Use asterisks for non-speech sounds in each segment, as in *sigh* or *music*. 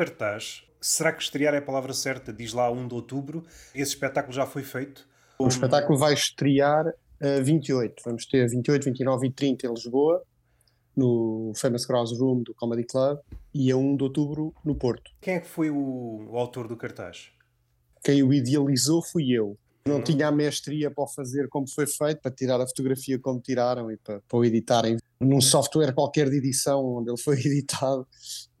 cartaz, será que estrear é a palavra certa? Diz lá 1 de outubro. Esse espetáculo já foi feito? O espetáculo vai estrear a 28. Vamos ter 28, 29 e 30 em Lisboa, no Famous Cross Room do Comedy Club, e a 1 de outubro no Porto. Quem é que foi o, o autor do cartaz? Quem o idealizou fui eu. Não uhum. tinha a mestria para o fazer como foi feito, para tirar a fotografia como tiraram e para, para o editarem num software qualquer de edição onde ele foi *laughs* editado,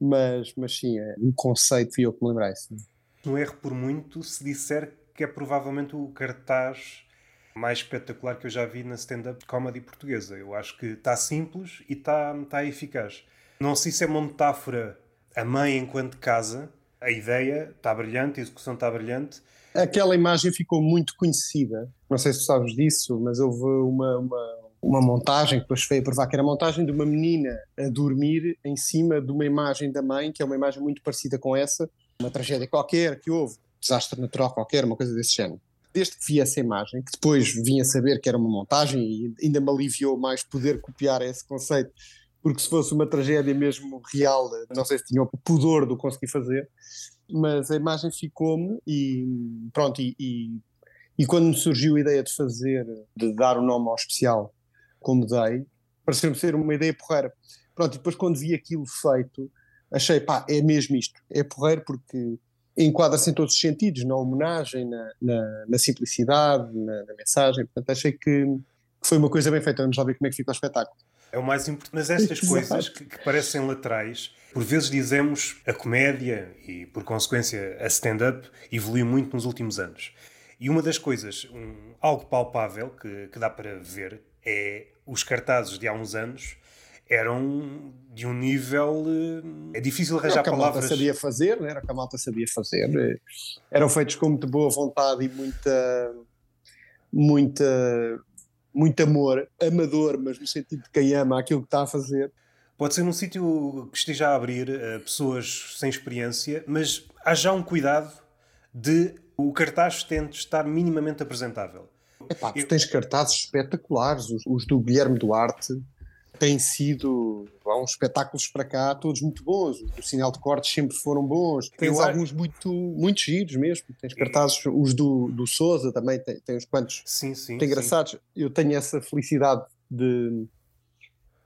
mas, mas sim, é um conceito fui eu que me lembrei. Sim. Não erro por muito se disser que é provavelmente o cartaz mais espetacular que eu já vi na stand-up comedy portuguesa. Eu acho que está simples e está, está eficaz. Não sei se é uma metáfora a mãe enquanto casa, a ideia está brilhante, a execução está brilhante. Aquela imagem ficou muito conhecida, não sei se sabes disso, mas houve uma, uma, uma montagem que depois veio a provar que era a montagem de uma menina a dormir em cima de uma imagem da mãe, que é uma imagem muito parecida com essa, uma tragédia qualquer que houve, desastre natural qualquer, uma coisa desse género. Desde que vi essa imagem, que depois vim a saber que era uma montagem e ainda me aliviou mais poder copiar esse conceito porque se fosse uma tragédia mesmo real, não sei se tinha o pudor do conseguir fazer, mas a imagem ficou-me e pronto, e, e, e, quando me surgiu a ideia de fazer, de dar o nome ao especial como dei, pareceu-me ser uma ideia porreira. Pronto, e depois quando vi aquilo feito, achei, pá, é mesmo isto, é porreiro porque enquadra-se em todos os sentidos, na homenagem, na, na, na simplicidade, na, na, mensagem, portanto achei que, que foi uma coisa bem feita, vamos lá ver como é que fica o espetáculo. É o mais importante. Mas *laughs* estas coisas que, que, parecem laterais, por vezes dizemos a comédia e, por consequência, a stand-up evoluiu muito nos últimos anos. E uma das coisas, um, algo palpável que, que dá para ver, é os cartazes de há uns anos eram de um nível. Eh, é difícil arranjar palavras. Era o que a malta sabia fazer, era o que a malta sabia fazer. Eram feitos com muita boa vontade e muita. muita muito amor, amador, mas no sentido de quem ama aquilo que está a fazer. Pode ser num sítio que esteja a abrir uh, pessoas sem experiência, mas há já um cuidado de o cartaz tente estar minimamente apresentável. Epá, tu tens cartazes espetaculares, os, os do Guilherme Duarte, têm sido há uns espetáculos para cá, todos muito bons. O sinal de cortes sempre foram bons. Tens eu alguns muito, muito giros mesmo. Tens cartazes, os do, do Souza também, tem, tem uns quantos sim, sim, tem engraçados. Sim. Eu tenho essa felicidade de,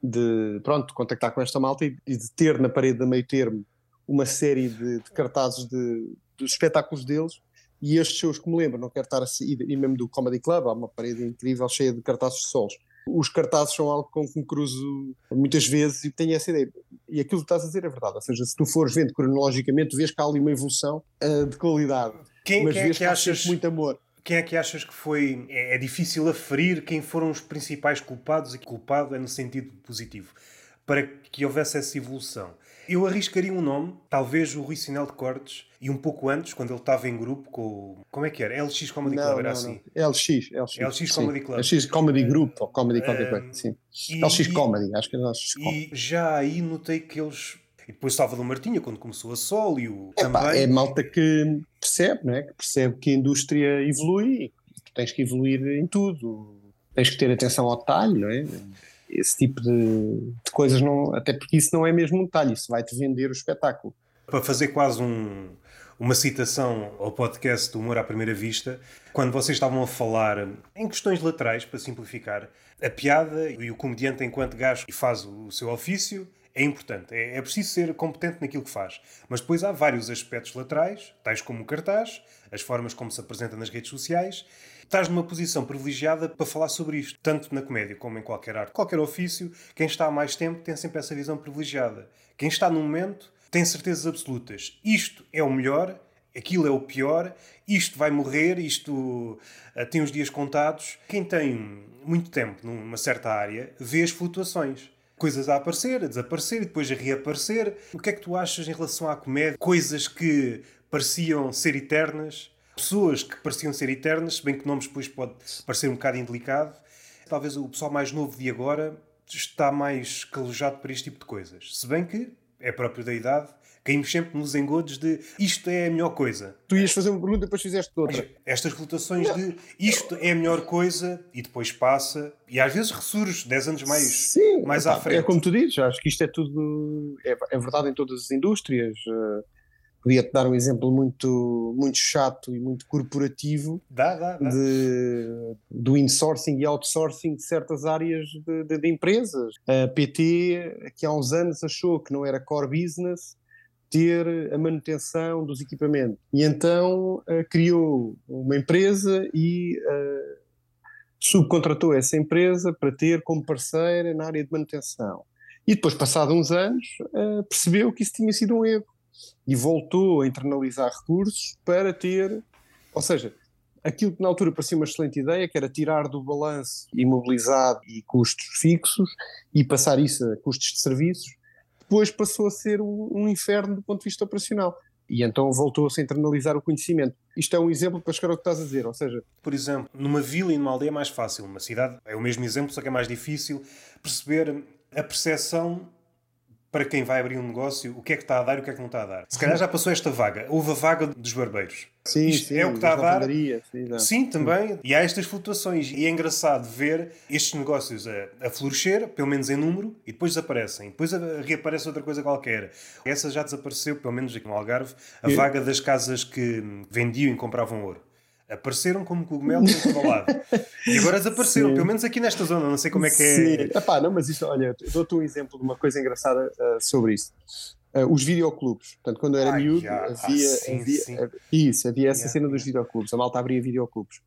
de pronto, contactar com esta malta e, e de ter na parede da meio termo uma série de, de cartazes de, espetáculos deles e estes shows que me lembro, não quero estar a sair, e mesmo do Comedy Club, há uma parede incrível cheia de cartazes de solos os cartazes são algo com que me cruzo muitas vezes e tenho essa ideia. E aquilo que estás a dizer é verdade, ou seja, se tu fores vendo cronologicamente, vês que há ali uma evolução uh, de qualidade, quem, mas quem é vês é que, que achas, muito amor. Quem é que achas que foi. É, é difícil aferir quem foram os principais culpados, e culpado é no sentido positivo, para que houvesse essa evolução. Eu arriscaria um nome, talvez o Rui Sinal de Cortes, e um pouco antes, quando ele estava em grupo com o. Como é que era? LX Comedy não, Club, era não, assim? Não. LX, LX. LX Comedy Club. LX Comedy Group, ou Comedy qualquer coisa, sim. E, LX Comedy, acho que era LX Comedy. E já aí notei que eles. E depois Salvador Martinha, quando começou a Sol e o. É, pá, é malta que percebe, não é? Que percebe que a indústria evolui e tu tens que evoluir em tudo. Tens que ter atenção ao detalhe, não é? Esse tipo de, de, coisas, não, até porque isso não é mesmo um detalhe, isso vai-te vender o espetáculo. Para fazer quase um, uma citação ao podcast do Humor à Primeira Vista, quando vocês estavam a falar em questões laterais, para simplificar, a piada e o comediante enquanto gajo faz o seu ofício é importante, é, é preciso ser competente naquilo que faz. Mas depois há vários aspectos laterais, tais como o cartaz, as formas como se apresenta nas redes sociais. Estás numa posição privilegiada para falar sobre isto, tanto na comédia como em qualquer arte, qualquer ofício. Quem está há mais tempo tem sempre essa visão privilegiada. Quem está no momento tem certezas absolutas. Isto é o melhor, aquilo é o pior, isto vai morrer, isto uh, tem os dias contados. Quem tem muito tempo numa certa área vê as flutuações coisas a aparecer, a desaparecer e depois a reaparecer. O que é que tu achas em relação à comédia? Coisas que pareciam ser eternas, pessoas que pareciam ser eternas, se bem que nomes depois pode parecer um bocado indelicado. Talvez o pessoal mais novo de agora está mais calejado para este tipo de coisas. Se bem que é próprio da idade, caímos sempre nos engodos de isto é a melhor coisa. Tu ias fazer uma pergunta e depois fizeste outra. Estas rotações de isto é a melhor coisa e depois passa e às vezes ressurge 10 anos mais, Sim, mais à frente. É como tu dizes, acho que isto é tudo. É, é verdade em todas as indústrias. Uh, Podia-te dar um exemplo muito, muito chato e muito corporativo dá, dá, dá. De, do insourcing e outsourcing de certas áreas de, de, de, empresas. A PT, que há uns anos achou que não era core business ter a manutenção dos equipamentos. E então uh, criou uma empresa e uh, subcontratou essa empresa para ter como parceira na área de manutenção. E depois, passados uns anos, uh, percebeu que isso tinha sido um erro e voltou a internalizar recursos para ter, ou seja, aquilo que na altura parecia uma excelente ideia, que era tirar do balanço imobilizado e custos fixos e passar isso a custos de serviços, depois passou a ser um, inferno do ponto de vista operacional. E então voltou-se a internalizar o conhecimento. Isto é um exemplo para chegar ao que estás a dizer, ou seja... Por exemplo, numa vila e numa aldeia é mais fácil, numa cidade é o mesmo exemplo, só que é mais difícil perceber a percepção para quem vai abrir um negócio o que é que está a dar e o que é que não está a dar. Se calhar já passou esta vaga. Houve a vaga dos barbeiros. Sim, Isto sim, é o que está a dar. Sim, sim, também. E há estas flutuações. E é engraçado ver estes negócios a, a florescer, pelo menos em número, e depois desaparecem. Depois reaparece outra coisa qualquer. Essa já desapareceu, pelo menos aqui no Algarve, a vaga das casas que vendiam e compravam ouro apareceram como cogumelos em todo lado. E agora desapareceram, Sim. pelo menos aqui nesta zona, não sei como é que é. Sim. Epá, não, mas isso, olha, dou-te um exemplo de uma coisa engraçada uh, sobre isso. Uh, os videoclubes. Portanto, quando eu era miúdo, havia, ah, sim, havia, sim. havia, isso, havia essa yeah, cena yeah. dos videoclubes. A malta abria videoclubes.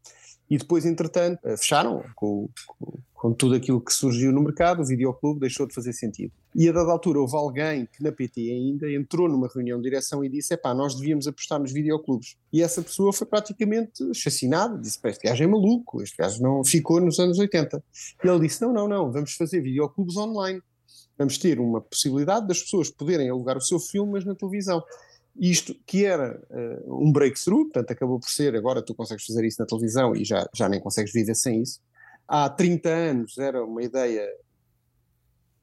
E depois, entretanto, uh, fecharam com, com, com tudo aquilo que surgiu no mercado, o videoclube deixou de fazer sentido. E a dada altura houve alguém que na PT ainda entrou numa reunião de direção e disse: pá, nós devíamos apostar nos videoclubes. E essa pessoa foi praticamente chacinada, disse: pá, este gajo é maluco, este gajo não ficou nos anos 80. E ele disse: não, não, não, vamos fazer videoclubes online. Vamos ter uma possibilidade das pessoas poderem alugar o seu filme, mas na televisão. Isto que era uh, um breakthrough, portanto acabou por ser, agora tu consegues fazer isso na televisão e já, já nem consegues viver sem isso há 30 anos era uma ideia.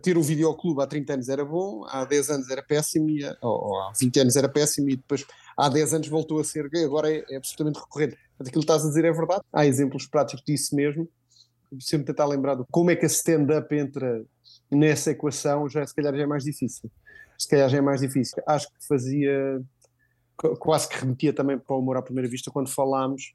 Ter um videoclube há 30 anos era bom, há 10 anos era péssimo, ou, ou há 20 anos era péssimo e depois há 10 anos voltou a ser gay, agora é, é absolutamente recorrente. Portanto, aquilo que estás a dizer é verdade. Há exemplos práticos disso mesmo. Sempre tentar lembrar de como é que a stand-up entra nessa equação, já se calhar já é mais difícil. Se calhar já é mais difícil. Acho que fazia, quase que remetia também para o humor à primeira vista quando falámos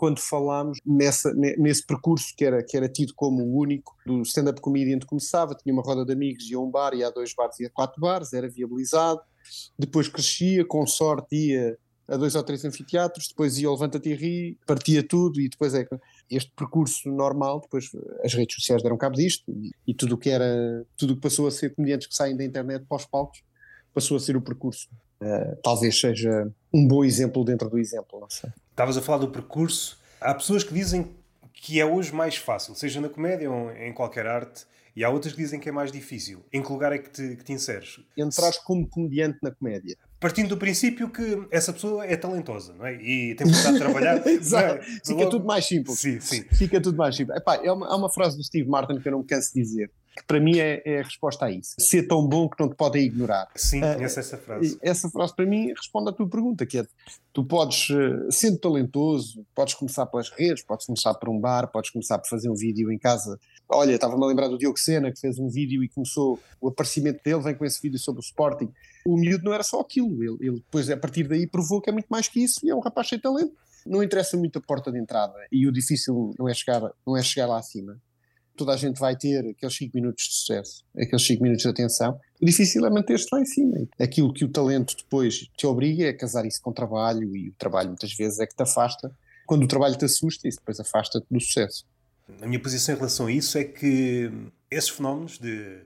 quando falámos nessa, nesse percurso que era, que era tido como o único do stand-up comedian que começava, tinha uma roda de amigos, ia a um bar, ia a dois bares, ia a quatro bares, era viabilizado, depois crescia, com sorte ia a dois ou três anfiteatros, depois ia ao Levanta-te e Ri, partia tudo e depois é este percurso normal, depois as redes sociais deram cabo disto e, e tudo o que era, tudo que passou a ser comediantes que saem da internet para os palcos, passou a ser o percurso. Uh, talvez seja um bom exemplo dentro do exemplo, não sei. Estavas a falar do percurso. Há pessoas que dizem que é hoje mais fácil, seja na comédia ou em qualquer arte, e há outras que dizem que é mais difícil. Em que lugar é que te, que te inseres? Entrares como comediante na comédia. Partindo do princípio que essa pessoa é talentosa, não é? E tem vontade de trabalhar. *laughs* Exato. É? Fica Logo... tudo mais simples. Sim, sim. Fica tudo mais simples. Epá, é uma, há uma frase do Steve Martin que eu não me canso de dizer, que para mim é, é, a resposta a isso. Ser tão bom que não te podem ignorar. Sim, uh, conheço essa frase. Essa frase para mim responde à tua pergunta, que é tu podes, uh, sendo talentoso, podes começar pelas redes, podes começar por um bar, podes começar por fazer um vídeo em casa. Olha, estava-me a lembrar do Diogo Sena, que fez um vídeo e começou, o aparecimento dele vem com esse vídeo sobre o Sporting. O miúdo não era só aquilo, ele, ele depois a partir daí provou que é muito mais que isso e é um rapaz de talento. Não interessa muito a porta de entrada e o difícil não é chegar, não é chegar lá acima toda a gente vai ter aqueles 5 minutos de sucesso, aqueles 5 minutos de atenção. O difícil é manter-se lá em cima. Aquilo que o talento depois te obriga é casar isso com trabalho, e o trabalho muitas vezes é que te afasta. Quando o trabalho te assusta, isso depois afasta-te do sucesso. A minha posição em relação a isso é que esses fenómenos de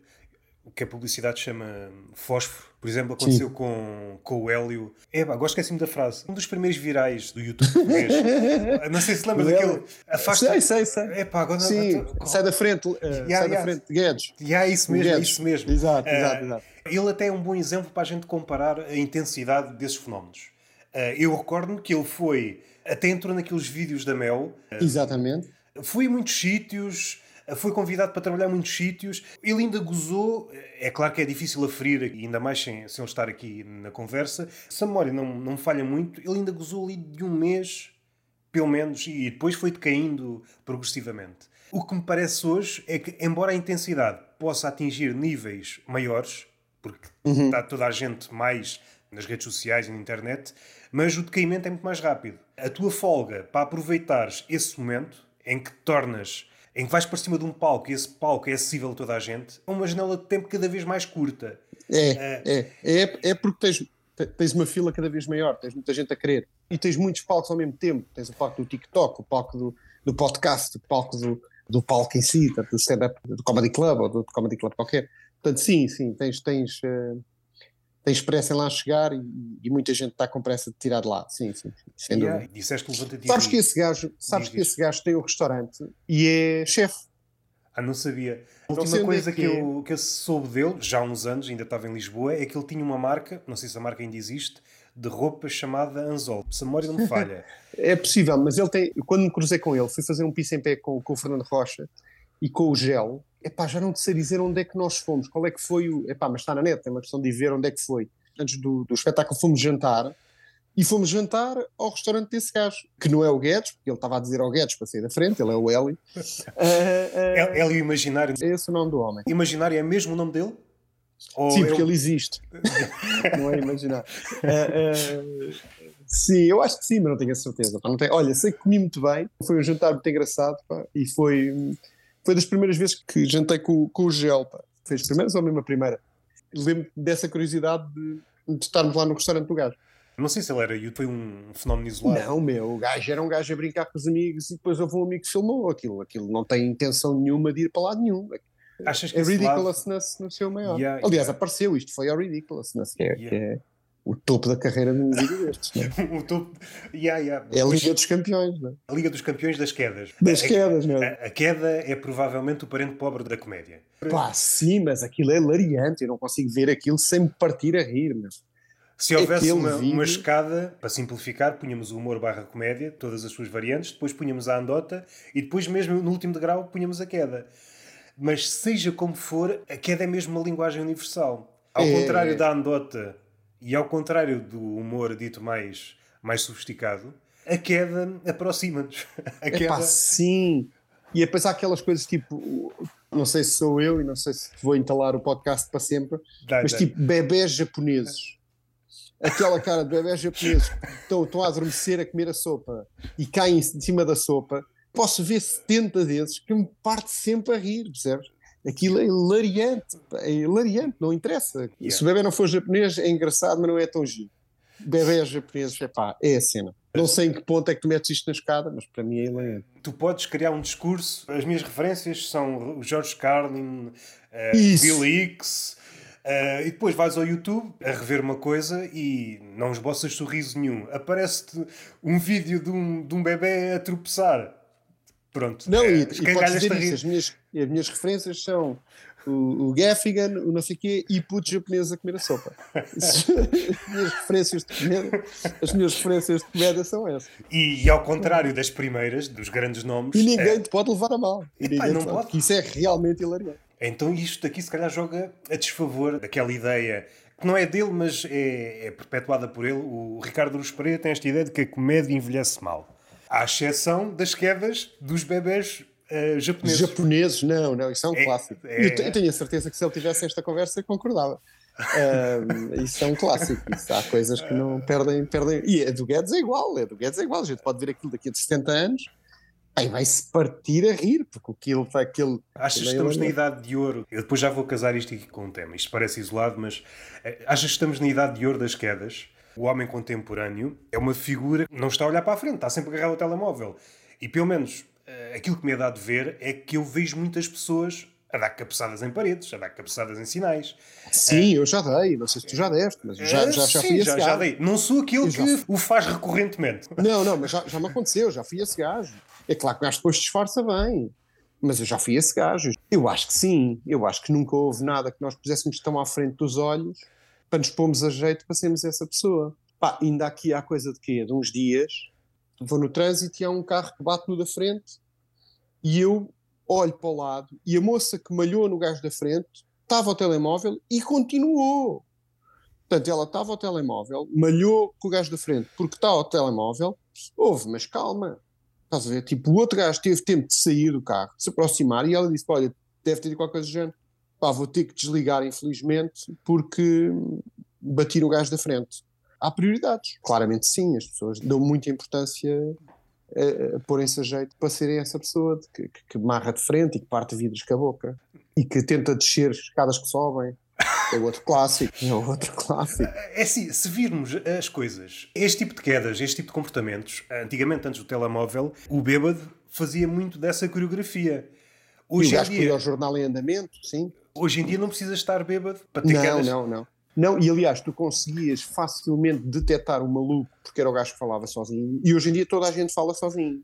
o que a publicidade chama fósforo. Por exemplo, aconteceu com, com o Hélio. É, agora esqueci-me da frase. Um dos primeiros virais do YouTube português. *laughs* Não sei se lembra daquele. Afasta... Sei, sei, sei. É, pá, agora Sim, sai da frente. Uh, yeah, sai yeah. da frente, Guedes. Yeah, isso mesmo, Guedes. isso mesmo. Exato, uh, exato, exato. Ele até é um bom exemplo para a gente comparar a intensidade desses fenómenos. Uh, eu recordo-me que ele foi. Até entrou naqueles vídeos da Mel. Exatamente. Fui a muitos sítios foi convidado para trabalhar em muitos sítios. Ele ainda gozou, é claro que é difícil aferir, ainda mais sem, sem ele estar aqui na conversa. Se a memória não, não falha muito, ele ainda gozou ali de um mês, pelo menos, e depois foi decaindo progressivamente. O que me parece hoje é que, embora a intensidade possa atingir níveis maiores, porque uhum. está toda a gente mais nas redes sociais e na internet, mas o decaimento é muito mais rápido. A tua folga para aproveitares esse momento em que te tornas em que vais para cima de um palco e esse palco é acessível a toda a gente, é uma janela de tempo cada vez mais curta. É, uh, é, é, é porque tens, tens uma fila cada vez maior, tens muita gente a querer e tens muitos palcos ao mesmo tempo. Tens o palco do TikTok, o palco do, do podcast, o palco do, do palco em si, do stand-up do Comedy Club ou do Comedy Club qualquer. Portanto, sim, sim, tens, tens, uh, tens pressa em lá chegar e, e, muita gente está com pressa de tirar de lá. Sim, sim, sim sem yeah, dúvida. Disseste levanta Sabes que esse gajo, sabes que esse gajo tem um restaurante e é chefe. Ah, não sabia. Não uma coisa que, que, eu, que eu soube dele, já há uns anos, ainda estava em Lisboa, é que ele tinha uma marca, não sei se a marca ainda existe, de roupa chamada Anzol. Se a memória não me falha. *laughs* é possível, mas ele tem. Quando me cruzei com ele, fui fazer um piso em pé com, com o Fernando Rocha e com o Gel. Epá, já não te sei dizer onde é que nós fomos, qual é que foi o. Epá, mas está na net, é uma questão de ver onde é que foi. Antes do, do espetáculo fomos jantar e fomos jantar ao restaurante desse gajo, que não é o Guedes, porque ele estava a dizer ao Guedes para sair da frente, ele é o Hélio. Uh, *laughs* uh, Hélio Imaginário. É esse o nome do homem. Imaginário é mesmo o nome dele? Ou sim, porque ele existe. *laughs* não é imaginar. Uh, uh, sim, eu acho que sim, mas não tenho a certeza. Pá, não tenho... Olha, sei que comi muito bem, foi um jantar muito engraçado pá, e foi, foi das primeiras vezes que jantei com, com o gel. Pá. Foi as primeiras ou mesmo a primeira? Lembro dessa curiosidade de, de estarmos lá no restaurante do gajo. Não sei se ele era foi um fenómeno isolado. Não, meu, o gajo era um gajo a brincar com os amigos e depois houve um amigo que filmou aquilo. Aquilo não tem intenção nenhuma de ir para lado nenhum. Achas que é Ridiculousness lado... no seu maior. Yeah, Aliás, yeah. apareceu isto, foi ao Ridiculousness, que é, yeah. que é o topo da carreira de um vídeo destes. o topo, yeah, yeah. É a Liga dos Campeões, não é? A Liga dos Campeões das quedas. Das a, quedas, não é? A, a, queda é provavelmente o parente pobre da comédia. Pá, sim, mas aquilo é lariante, eu não consigo ver aquilo sem me partir a rir, meu. Se houvesse uma, vídeo... uma, escada, para simplificar, punhamos o humor barra comédia, todas as suas variantes, depois punhamos a andota e depois mesmo no último degrau punhamos a queda mas seja como for, a queda é mesmo uma linguagem universal. Ao é... contrário da anedota e ao contrário do humor dito mais, mais sofisticado, a queda aproxima-nos. *laughs* A queda... Epá, sim. E depois há aquelas coisas tipo, não sei se sou eu e não sei se vou entalar o podcast para sempre, dá, mas dá. tipo bebés japoneses. Aquela cara de bebés japoneses que estão, estão a adormecer a comer a sopa e caem em cima da sopa posso ver 70 vezes que me parte sempre a rir, percebes? Aquilo é hilariante, é hilariante, não interessa. Yeah. Se o bebê não for japonês, é engraçado, mas não é tão giro. Bebés japoneses, é pá, é a cena. Não sei em que ponto é que tu metes isto na escada, mas para mim é hilariante. Tu podes criar um discurso, as minhas referências são o George Carlin, uh, Bill Hicks, uh, e depois vais ao YouTube a rever uma coisa e não esboças sorriso nenhum. Aparece-te um vídeo de um, de um bebê a tropeçar Pronto. Não, é, e, e podes dizer isso, as minhas, as minhas referências são o, o Gaffigan, o não sei quê, e puto japonês a comer a sopa. *laughs* as, minhas referências de comédia, as minhas referências de comédia são essas. E, e, ao contrário das primeiras, dos grandes nomes. E ninguém é... te pode levar a mal. E Epá, não pode. Isso é realmente hilariante. Então isto daqui se calhar joga a desfavor daquela ideia que não é dele, mas é, é perpetuada por ele. O Ricardo Luz Pereira tem esta ideia de que a comédia envelhece mal à exceção das quedas dos bebés uh, japoneses. Japoneses, não, não, isso é um é, clássico. É... Eu, eu, tenho a certeza que se ele tivesse esta conversa, concordava. Uh, isso é um clássico. Isso, há coisas que não perdem, perdem. E a do Guedes é igual, a do Guedes é igual. A gente pode ver aquilo daqui a 70 anos. Aí vai-se partir a rir, porque aquilo vai aquele. Achas que estamos na idade de ouro? Eu depois já vou casar isto aqui com um tema. Isto parece isolado, mas eh, achas que estamos na idade de ouro das quedas? O homem contemporâneo é uma figura que não está a olhar para a frente, está sempre agarrado ao telemóvel. E pelo menos eh, aquilo que me é dado ver é que eu vejo muitas pessoas a dar cabeçadas em paredes, a dar cabeçadas em sinais. Sim, é. eu já dei, não sei se tu já deste, mas já, já, já Sim, fui já, já dei. Não sou aquele que o faz recorrentemente. *laughs* Não, não, mas já, já me aconteceu, já fui esse gajo. É claro que o gajo depois disfarça bem, mas eu já fui esse gajo. Eu acho que sim, eu acho que nunca houve nada que nós puséssemos tão à frente dos olhos para nos pomos a jeito para sermos essa pessoa. Pá, ainda aqui há coisa de quê? De uns dias, vou no trânsito e há um carro que bate no da frente e eu olho para o lado e a moça que malhou no gajo da frente estava ao telemóvel e continuou. Portanto, ela estava ao telemóvel, malhou com o gajo da frente porque está ao telemóvel, houve, mas calma. Estás a ver? Tipo, o outro gajo teve tempo de sair do carro, de se aproximar e ela disse: Olha, deve ter ido qualquer coisa do género. Pá, vou ter que desligar, infelizmente, porque bati no gajo da frente. Há prioridades. Claramente sim, as pessoas dão muita importância a, a porem-se a jeito para serem essa pessoa que, que, que marra de frente e que parte vidros com a boca e que tenta descer escadas que sobem. É outro clássico, é outro clássico. É assim, se virmos as coisas, este tipo de quedas, este tipo de comportamentos, antigamente antes do telemóvel, o bêbado fazia muito dessa coreografia. Hoje e o gajo dia, ao jornal em andamento, sim. Hoje em dia não precisas estar bêbado para ter não, quedas. Não, não, não. e aliás, tu conseguias facilmente detectar o maluco porque era o gajo que falava sozinho, e hoje em dia toda a gente fala sozinho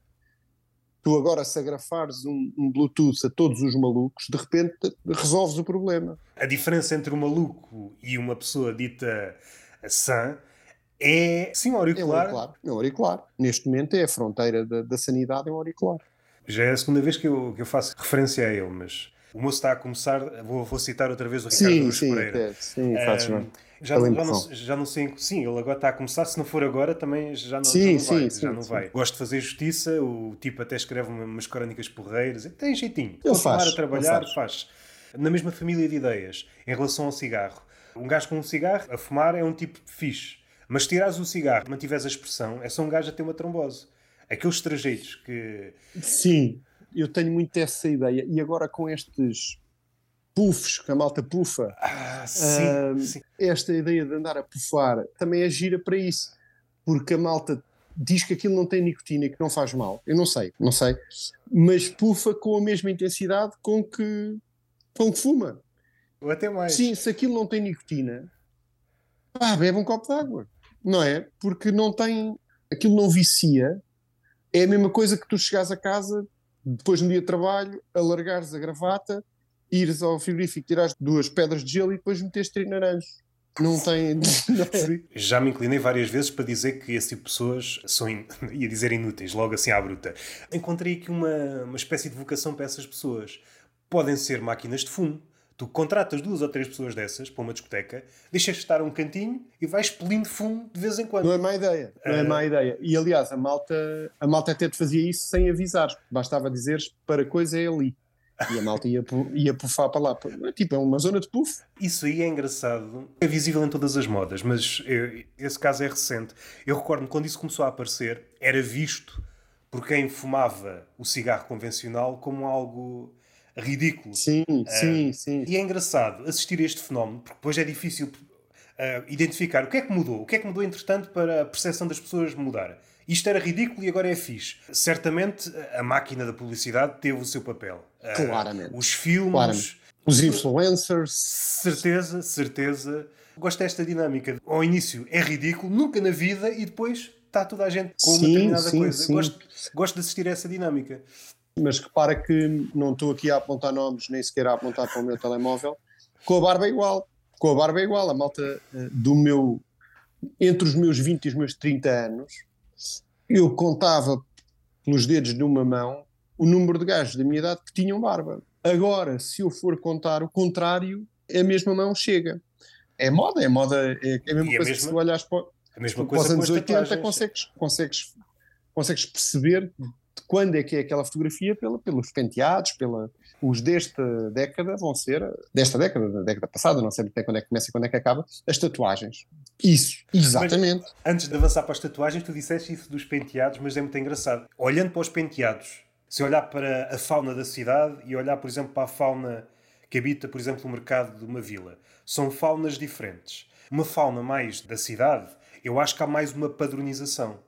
tu agora se agrafares um, um, Bluetooth a todos os malucos, de repente resolves o problema. A diferença entre um maluco e uma pessoa dita sã é sim um auricular. É um auricular. É um auricular. Neste momento é a fronteira da, da sanidade, é um auricular. Já é a segunda vez que eu, que eu faço referência a ele, mas o moço está a começar, vou, vou citar outra vez o Ricardo sim, Luz sim, Pereira. É, sim, fazes um, bem. Já, já, não, já não sei. Sim, ele agora está a começar. Se não for agora, também já não, sim, já não vai. Sim, já não vai. Gosto de fazer justiça. O tipo até escreve umas crónicas porreiras. Tem jeitinho. Ele faz. a trabalhar, faz. faz. Na mesma família de ideias, em relação ao cigarro. Um gajo com um cigarro, a fumar, é um tipo fixe. Mas se tirares o cigarro, mantiveres a expressão, é só um gajo a ter uma trombose. Aqueles trajeitos que. Sim, eu tenho muito essa ideia. E agora com estes puffs, que a malta pufa. Ah, sim, uh, sim. Esta ideia de andar a pufar também é gira para isso, porque a malta diz que aquilo não tem nicotina e que não faz mal. Eu não sei, não sei, mas pufa com a mesma intensidade com que, com que fuma. Ou até mais. Sim, se aquilo não tem nicotina, pá, bebe um copo de água, não é? Porque não tem, aquilo não vicia. É a mesma coisa que tu chegares a casa depois no dia de trabalho, alargares a gravata ires ao frigorífico, tirares duas pedras de gelo e depois meteste trinaranjo. Não tem. *laughs* É? Já me inclinei várias vezes para dizer que esse tipo de pessoas são, in... *laughs* ia dizer inúteis, logo assim à bruta. Encontrei aqui uma, uma espécie de vocação para essas pessoas. Podem ser máquinas de fumo. Tu contratas duas ou três pessoas dessas para uma discoteca, deixas estar um cantinho e vais expelindo fumo de vez em quando. Não é má ideia. Não é má ideia. E aliás, a malta, a malta até te fazia isso sem avisar. Bastava dizeres para coisa é ali. E a malta ia, ia pufar para lá. Tipo, é uma zona de puff. Isso aí é engraçado. É visível em todas as modas, mas eu, esse caso é recente. Eu recordo-me quando isso começou a aparecer, era visto por quem fumava o cigarro convencional como algo ridículo. Sim, uh, sim, sim. E é engraçado assistir a este fenómeno, porque depois é difícil uh, identificar o que é que mudou, o que é que mudou entretanto para a percepção das pessoas mudar. Isto era ridículo e agora é fixe. Certamente a máquina da publicidade teve o seu papel. Ah, Claramente. Uh, os filmes. Claramente. Os influencers. Certeza, certeza. Gosto desta dinâmica. Ao início é ridículo, nunca na vida, e depois está toda a gente com sim, uma determinada sim, coisa. Sim. Gosto, gosto de assistir a essa dinâmica. Mas repara que não estou aqui a apontar nomes, nem sequer a apontar para o meu telemóvel. Com a barba é igual. Com a barba é igual. A malta eh, do meu. Entre os meus 20 e os meus 30 anos, eu contava pelos dedos de uma mão o número de gajos da minha idade que tinham barba. Agora, se eu for contar o contrário, a mesma mão chega. É moda, é moda, é, é a mesma e coisa a mesma, que se olhares para, a mesma coisa para os anos 80, consegues, consegues, consegues perceber quando é que é aquela fotografia pela, pelos penteados, pela, os desta década vão ser, desta década, da década passada, não sei até quando é que começa e quando é que acaba, as tatuagens. Isso, exatamente. Mas, antes de avançar para as tatuagens, tu disseste isso dos penteados, mas é muito engraçado. Olhando para os penteados, se olhar para a fauna da cidade e olhar, por exemplo, para a fauna que habita, por exemplo, o mercado de uma vila, são faunas diferentes. Uma fauna mais da cidade, eu acho que há mais uma padronização.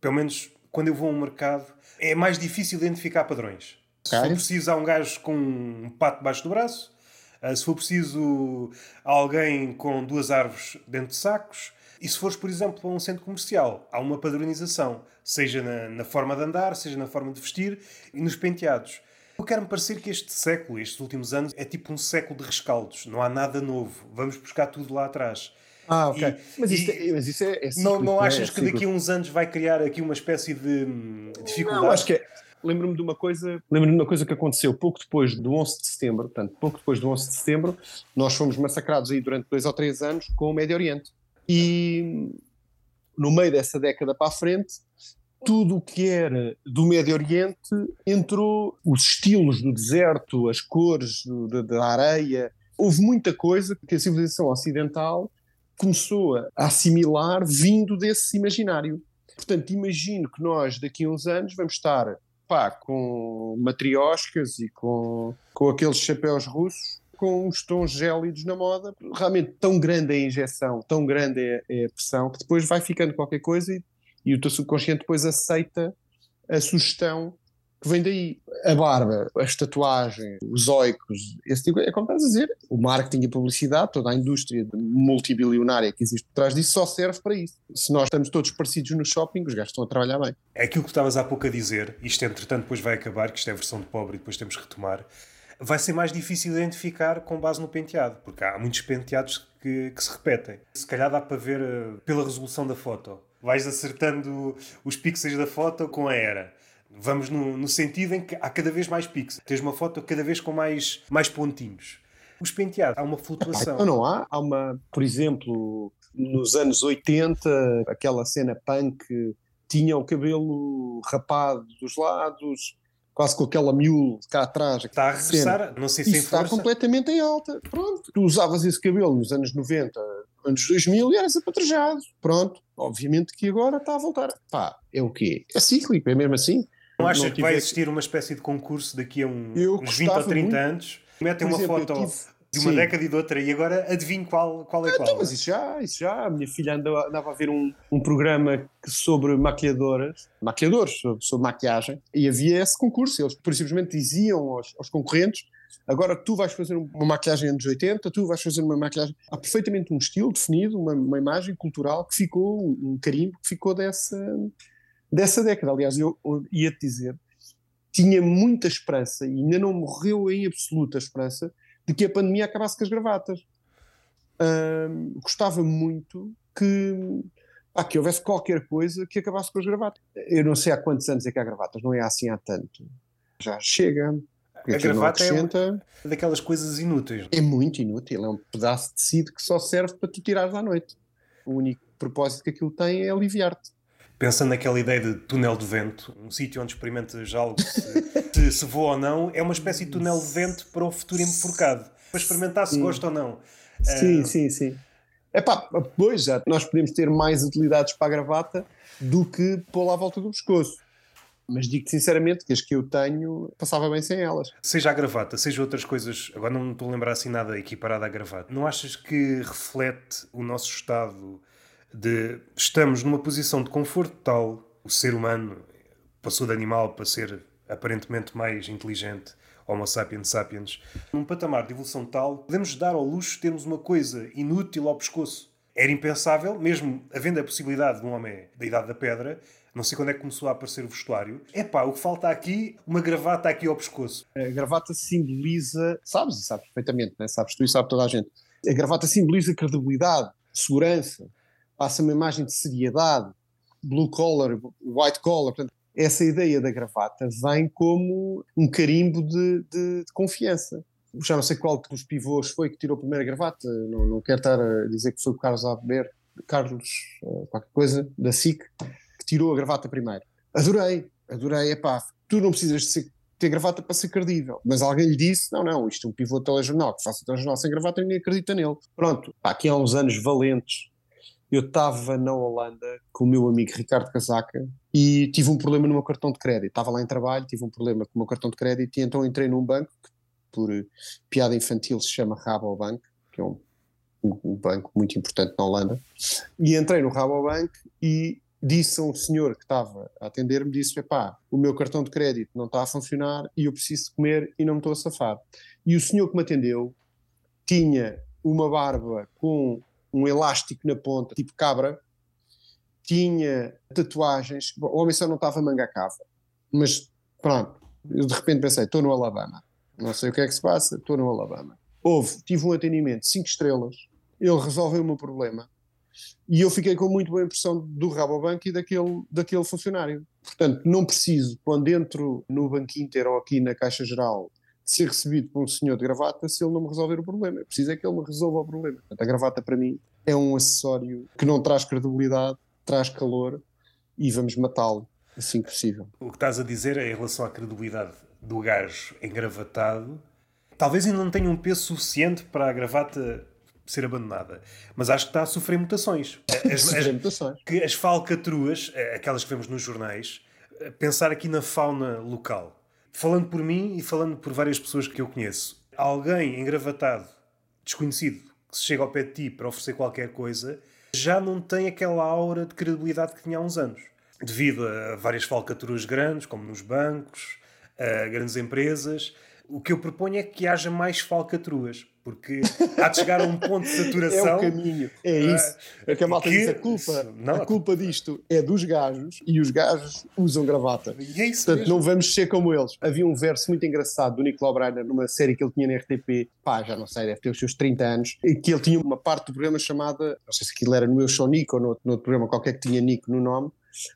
Pelo menos quando eu vou a um mercado, é mais difícil identificar padrões. Se for preciso, há um gajo com um pato debaixo do braço. Uh, se for preciso, alguém com duas árvores dentro de sacos. E se fores, por exemplo, a um centro comercial, há uma padronização, seja na, na forma de andar, seja na forma de vestir e nos penteados. Eu quero-me parecer que este século, estes últimos anos, é tipo um século de rescaldos. Não há nada novo. Vamos buscar tudo lá atrás. Ah, ok. E, mas, isto, é, mas isso é, é não, não achas é que daqui a uns anos vai criar aqui uma espécie de hum, dificuldade? Não, acho que é lembro-me de uma coisa, lembro-me de uma coisa que aconteceu pouco depois do 11 de setembro, portanto, pouco depois do 11 de setembro, nós fomos massacrados aí durante dois ou três anos com o Médio Oriente. E no meio dessa década para a frente, tudo o que era do Médio Oriente entrou, os estilos do deserto, as cores do, da, da areia, houve muita coisa que a civilização ocidental começou a assimilar vindo desse imaginário. Portanto, imagino que nós daqui a uns anos vamos estar pá, com matrioscas e com, com aqueles chapéus russos com uns tons gélidos na moda. Realmente tão grande é a injeção, tão grande é, é a pressão, que depois vai ficando qualquer coisa e, e o teu subconsciente depois aceita a sugestão que vem daí. A barba, as tatuagens, os oicos, esse tipo, é como estás a dizer, o marketing e a publicidade, toda a indústria multibilionária que existe por trás disso só serve para isso. Se nós estamos todos parecidos no shopping, os gajos estão a trabalhar bem. É aquilo que estavas há pouco a dizer, isto entretanto depois vai acabar, que isto é a versão de pobre e depois temos que retomar. Vai ser mais difícil identificar com base no penteado, porque há muitos penteados que, que se repetem. Se calhar dá para ver uh, pela resolução da foto. Vais acertando os pixels da foto com a era Vamos no, no, sentido em que há cada vez mais pixels. Tens uma foto cada vez com mais, mais pontinhos. Os penteados, há uma flutuação. Não, não há. Há uma, por exemplo, nos anos 80, aquela cena punk tinha o cabelo rapado dos lados, quase com aquela mule cá atrás. Está a regressar, cena. não sei se Isso está completamente em alta. Pronto. Tu usavas esse cabelo nos anos 90, anos 2000 e eras apatrejado. Pronto. Obviamente que agora está a voltar. Pá, é o quê? É cíclico, é mesmo assim. Não achas que vai existir uma espécie de concurso daqui a um, uns 20 ou 30 muito. anos? Metem uma exemplo, foto tive... de uma Sim. década e de outra e agora adivinho qual, qual é ah, qual. Então, mas isso já, isso já. A minha filha andava, andava a ver um, um programa sobre maquilhadoras, maquilhadores, sobre, sobre maquiagem, e havia esse concurso. Eles, simplesmente, diziam aos, aos concorrentes Agora tu vais fazer uma maquilhagem anos 80, tu vais fazer uma maquilhagem. Há perfeitamente um estilo definido, uma, uma imagem cultural que ficou, um carimbo que ficou dessa, dessa década. Aliás, eu, ia-te dizer, tinha muita esperança, e ainda não morreu em absoluta esperança, de que a pandemia acabasse com as gravatas. gostava muito que, que houvesse qualquer coisa que acabasse com as gravatas. Eu não sei há quantos anos é que há gravatas, não é assim há tanto. Já chega. A gravata é uma daquelas coisas inúteis. É muito inútil, é um pedaço de tecido que só serve para tu tirares à noite. O único propósito que aquilo tem é aliviar-te pensando naquela ideia de túnel de vento, um sítio onde experimentas algo se, *laughs* se, se voa ou não, é uma espécie de túnel de vento para o futuro enforcado, para experimentar se sim. gosta ou não. Sim, uh... sim, sim. É pá, pois já, nós podemos ter mais utilidades para a gravata do que pô-la à volta do pescoço. Mas digo sinceramente que as que eu tenho passava bem sem elas. Seja a gravata, seja outras coisas, agora não me estou a lembrar assim nada equiparado à gravata. Não achas que reflete o nosso estado de estamos numa posição de conforto tal, o ser humano passou de animal para ser aparentemente mais inteligente, Homo sapiens sapiens, num patamar de evolução tal, podemos dar ao luxo termos uma coisa inútil ao pescoço. Era impensável, mesmo havendo a possibilidade de um homem da Idade da Pedra, não sei quando é que começou a aparecer o vestuário. É pá, o que falta aqui, uma gravata aqui ao pescoço. A gravata simboliza, sabes, sabes perfeitamente, né? sabes tu e sabe toda a gente. A gravata simboliza credibilidade, segurança, passa uma imagem de seriedade, blue collar, white collar. Portanto, essa ideia da gravata vem como um carimbo de, de, de confiança. Já não sei qual dos pivôs foi que tirou a primeira gravata, não, não quero estar a dizer que foi o Carlos Alberto, Carlos, uh, qualquer coisa, da SIC, que tirou a gravata primeiro. Adorei, adorei, epá, tu não precisas de ser, ter gravata para ser credível, mas alguém lhe disse, não, não, isto é um pivô de telejornal, que faça telejornal sem gravata ninguém acredita nele. Pronto, pá, aqui há uns anos valentes, eu estava na Holanda com o meu amigo Ricardo Casaca e tive um problema no meu cartão de crédito. Estava lá em trabalho, tive um problema com o meu cartão de crédito e então entrei num banco que, por piada infantil, se chama Rabobank, que é um, um, banco muito importante na Holanda. E entrei no Rabobank e disse a um senhor que estava a atender-me, disse, epá, o meu cartão de crédito não está a funcionar e eu preciso comer e não me estou a safar. E o senhor que me atendeu tinha uma barba com um elástico na ponta, tipo cabra, tinha tatuagens. o homem só não estava manga cava, mas pronto, eu de repente pensei: estou no Alabama, não sei o que é que se passa, estou no Alabama. Houve, tive um atendimento 5 estrelas, ele resolveu o meu problema e eu fiquei com muito boa impressão do Rabobank e daquele, daquele funcionário. Portanto, não preciso, quando entro no Banco Inter ou aqui na Caixa Geral ser recebido por um senhor de gravata se ele não me resolver o problema. Eu preciso é que ele me resolva o problema. Portanto, a gravata para mim é um acessório que não traz credibilidade, traz calor e vamos matá-lo assim que possível. O que estás a dizer é em relação à credibilidade do gajo engravatado, talvez ainda não tenha um peso suficiente para a gravata ser abandonada. Mas acho que está a sofrer mutações. *laughs* As, sofrer mutações. Que as falcatruas, eh, aquelas que vemos nos jornais, eh, pensar aqui na fauna local. Falando por mim e falando por várias pessoas que eu conheço. Alguém engravatado, desconhecido, que se chega ao pé de ti para oferecer qualquer coisa, já não tem aquela aura de credibilidade que tinha há uns anos. Devido a várias falcatruas grandes, como nos bancos, a grandes empresas, o que eu proponho é que haja mais falcatruas, porque há de chegar a um ponto de *laughs* saturação. É o caminho, é isso. É que a malta que, diz a culpa, não, a culpa disto é dos gajos e os gajos usam gravata. E é isso Portanto, mesmo. não vamos ser como eles. Havia um verso muito engraçado do Nicolau Breiner numa série que ele tinha na RTP, pá, já não sei, deve ter os seus 30 anos, e que ele tinha uma parte do programa chamada, não sei se aquilo era no Eu Sou Nico ou no, no outro programa qualquer que tinha Nico no nome,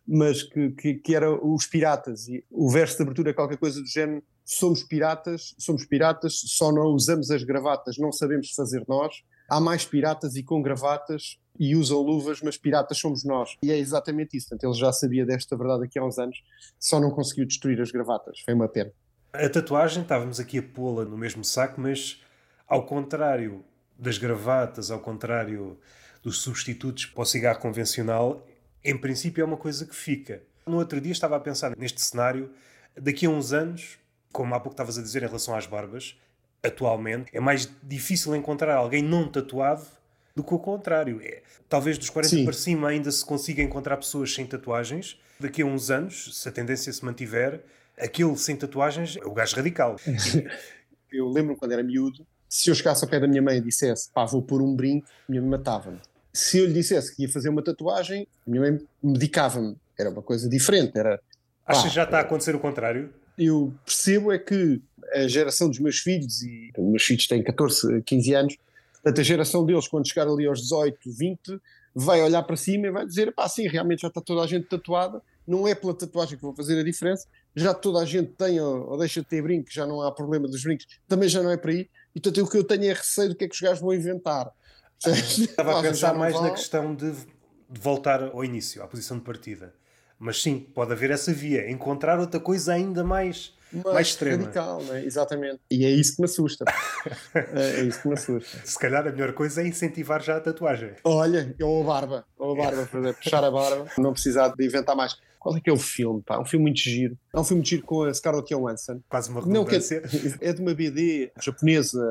mas que, que, que, era os piratas. E o verso de abertura é qualquer coisa do género: somos piratas, somos piratas, só não usamos as gravatas, não sabemos fazer nós. Há mais piratas e com gravatas e usam luvas, mas piratas somos nós. E é exatamente isso. Portanto, ele já sabia desta verdade aqui há uns anos, só não conseguiu destruir as gravatas. Foi uma pena. A tatuagem, estávamos aqui a pô-la no mesmo saco, mas ao contrário das gravatas, ao contrário dos substitutos para o cigarro convencional, em princípio é uma coisa que fica. No outro dia estava a pensar neste cenário, daqui a uns anos, como há pouco estavas a dizer em relação às barbas, atualmente é mais difícil encontrar alguém não tatuado do que o contrário. É, talvez dos 40 Sim. para cima ainda se consiga encontrar pessoas sem tatuagens. Daqui a uns anos, se a tendência se mantiver, aquele sem tatuagens é o gajo radical. *laughs* eu lembro quando era miúdo, se eu chegasse ao pé da minha mãe e dissesse pá, vou pôr um brinco, minha mãe matava-me se eu lhe dissesse que ia fazer uma tatuagem, a minha mãe medicava-me. Era uma coisa diferente. Era, Acha que já está a acontecer o contrário? Eu percebo é que a geração dos meus filhos, e os meus filhos têm 14, 15 anos, portanto, a geração deles, quando chegar ali aos 18, 20, vai olhar para cima e vai dizer: pá, sim, realmente já está toda a gente tatuada, não é pela tatuagem que vou fazer a diferença, já toda a gente tem ou, ou deixa de ter brinco, já não há problema dos brincos, também já não é para aí, e portanto o que eu tenho é receio do que é que os gajos vão inventar. Estava a pensar mais na questão de, de, voltar ao início, à posição de partida. Mas sim, pode haver essa via, encontrar outra coisa ainda mais, mais, mais extrema. radical, não é? Exatamente. E é isso que me assusta. *laughs* é, isso que me assusta. Se calhar a melhor coisa é incentivar já a tatuagem. Olha, ou a barba, ou a barba, por exemplo, puxar a barba, não precisar de inventar mais. Qual é que é o filme? Pá? Um filme muito giro. É um filme muito giro com a Scarlett Johansson. Quase uma. Não, é, é de uma BD japonesa.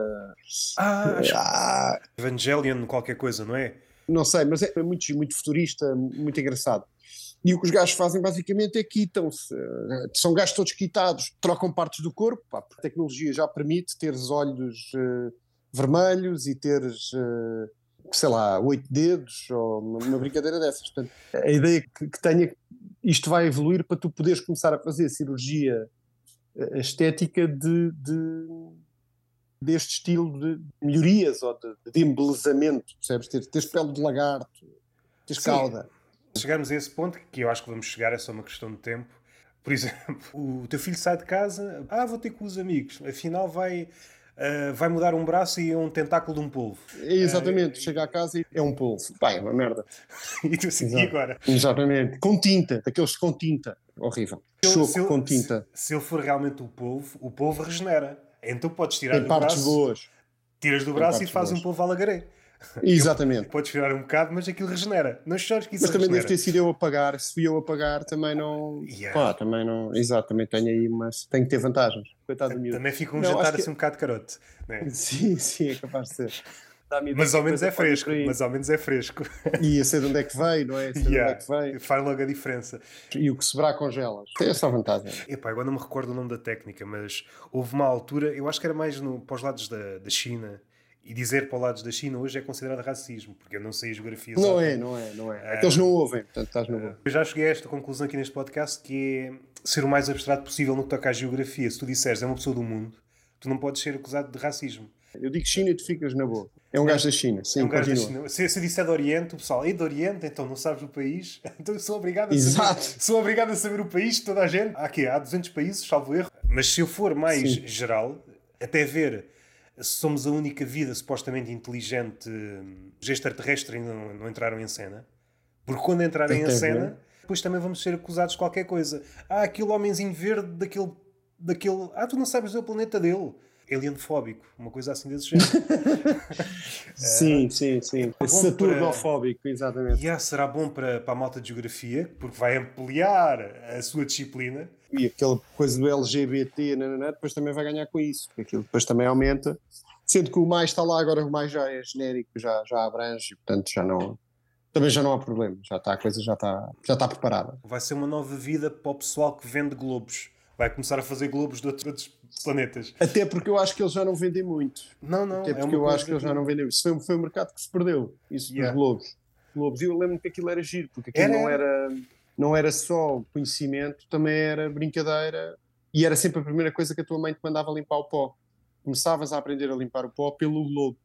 Ah, ah, Evangelion, qualquer coisa, não é? Não sei, mas é muito, muito futurista, muito engraçado. E o que os gajos fazem basicamente é quitam-se. São gajos todos quitados, trocam partes do corpo, pá, porque a tecnologia já permite teres olhos uh, vermelhos e teres. Uh, sei lá, oito dedos ou uma, brincadeira dessas. Portanto, a ideia que, que tenho é que isto vai evoluir para tu poderes começar a fazer cirurgia eh, estética de, de deste estilo de melhorias ou de, de embelezamento, percebes? Ter, teres pele de lagarto, teres Sim. cauda. Chegamos a esse ponto que eu acho que vamos chegar, é só uma questão de tempo. Por exemplo, *laughs* o teu filho sai de casa, ah, vou ter com os amigos, afinal vai uh, vai mudar um braço e é um tentáculo de um polvo. Exatamente, uh, chega a casa e é um polvo. Pai, é uma merda. *laughs* e tu assim, e agora? Exatamente, com tinta, daqueles com tinta. Horrível. Choco se com tinta. Se, se ele for realmente o polvo, o polvo regenera. Então podes tirar Tem do partes braço. boas. Tiras do braço e fazes um polvo alagaré. *laughs* Exatamente. Podes tirar um bocado, mas aquilo regenera. Não chores que isso Mas também regenera. deve ter sido eu a pagar. Se fui eu a pagar, também não. Yeah. Pá, também não. Exato, também tenho aí, mas tenho que ter vantagens. Coitado do miúdo. Também fica um não, jantar assim um bocado carote. Né? *laughs* Sim, sim, é capaz de ser. Mas ao menos é fresco. Mas ao menos é fresco. E a sei de onde é que veio, não é? Sei yeah. de onde é que veio. Faz logo a diferença. E o que sobrar congelas. Tem essa vantagem. Epá, agora não me recordo o nome da técnica, mas houve uma altura, eu acho que era mais no, para os lados da, da China e dizer para os lados da China hoje é considerado racismo, porque eu não sei a geografia. Não é, não é, não é. Aqueles não ouvem, portanto estás no bom. Eu já cheguei a esta conclusão aqui neste podcast que é ser o mais abstrato possível no que toca à geografia. Se tu disseres é uma pessoa do mundo, tu não podes ser acusado de racismo. Eu digo China e tu ficas na boa. É um gajo da China, sim, é um gajo da China. Se, se disser de Oriente, o pessoal é de Oriente, então não sabes o país, *laughs* então sou obrigado a Exato. saber. *laughs* Sou obrigado a saber o país de toda a gente. Há aqui, há 200 países, salvo erro. Mas se eu for mais sim. geral, até ver somos a única vida supostamente inteligente, os extraterrestres ainda não, não entraram em cena. Porque quando entrarem em cena, depois também vamos ser acusados de qualquer coisa. Ah, aquele homenzinho verde daquele, daquele. Ah, tu não sabes o planeta dele. Alienfóbico, uma coisa assim desse género. *laughs* *laughs* sim, sim, sim. bom Saturnofóbico, para... exatamente. Yeah, será bom para, para a malta de geografia, porque vai ampliar a sua disciplina. E aquela coisa do LGBT, nanana, depois também vai ganhar com isso, porque aquilo depois também aumenta. Sendo que o mais está lá, agora o mais já é genérico, já, já abrange, portanto já não, também já não há problema, já está, a coisa já está, já está preparada. Vai ser uma nova vida para o pessoal que vende globos. Vai começar a fazer globos de outros, outros planetas. Até porque eu acho que eles já não vendem muito. Não, não. Até porque é eu acho que eles já não vendem. Isso foi, foi um mercado que se perdeu, isso yeah. dos globos. globos. E eu lembro que aquilo era giro, porque aquilo era... não era não era só conhecimento, também era brincadeira e era sempre a primeira coisa que a tua mãe te mandava limpar o pó. Começavas a aprender a limpar o pó pelo globo.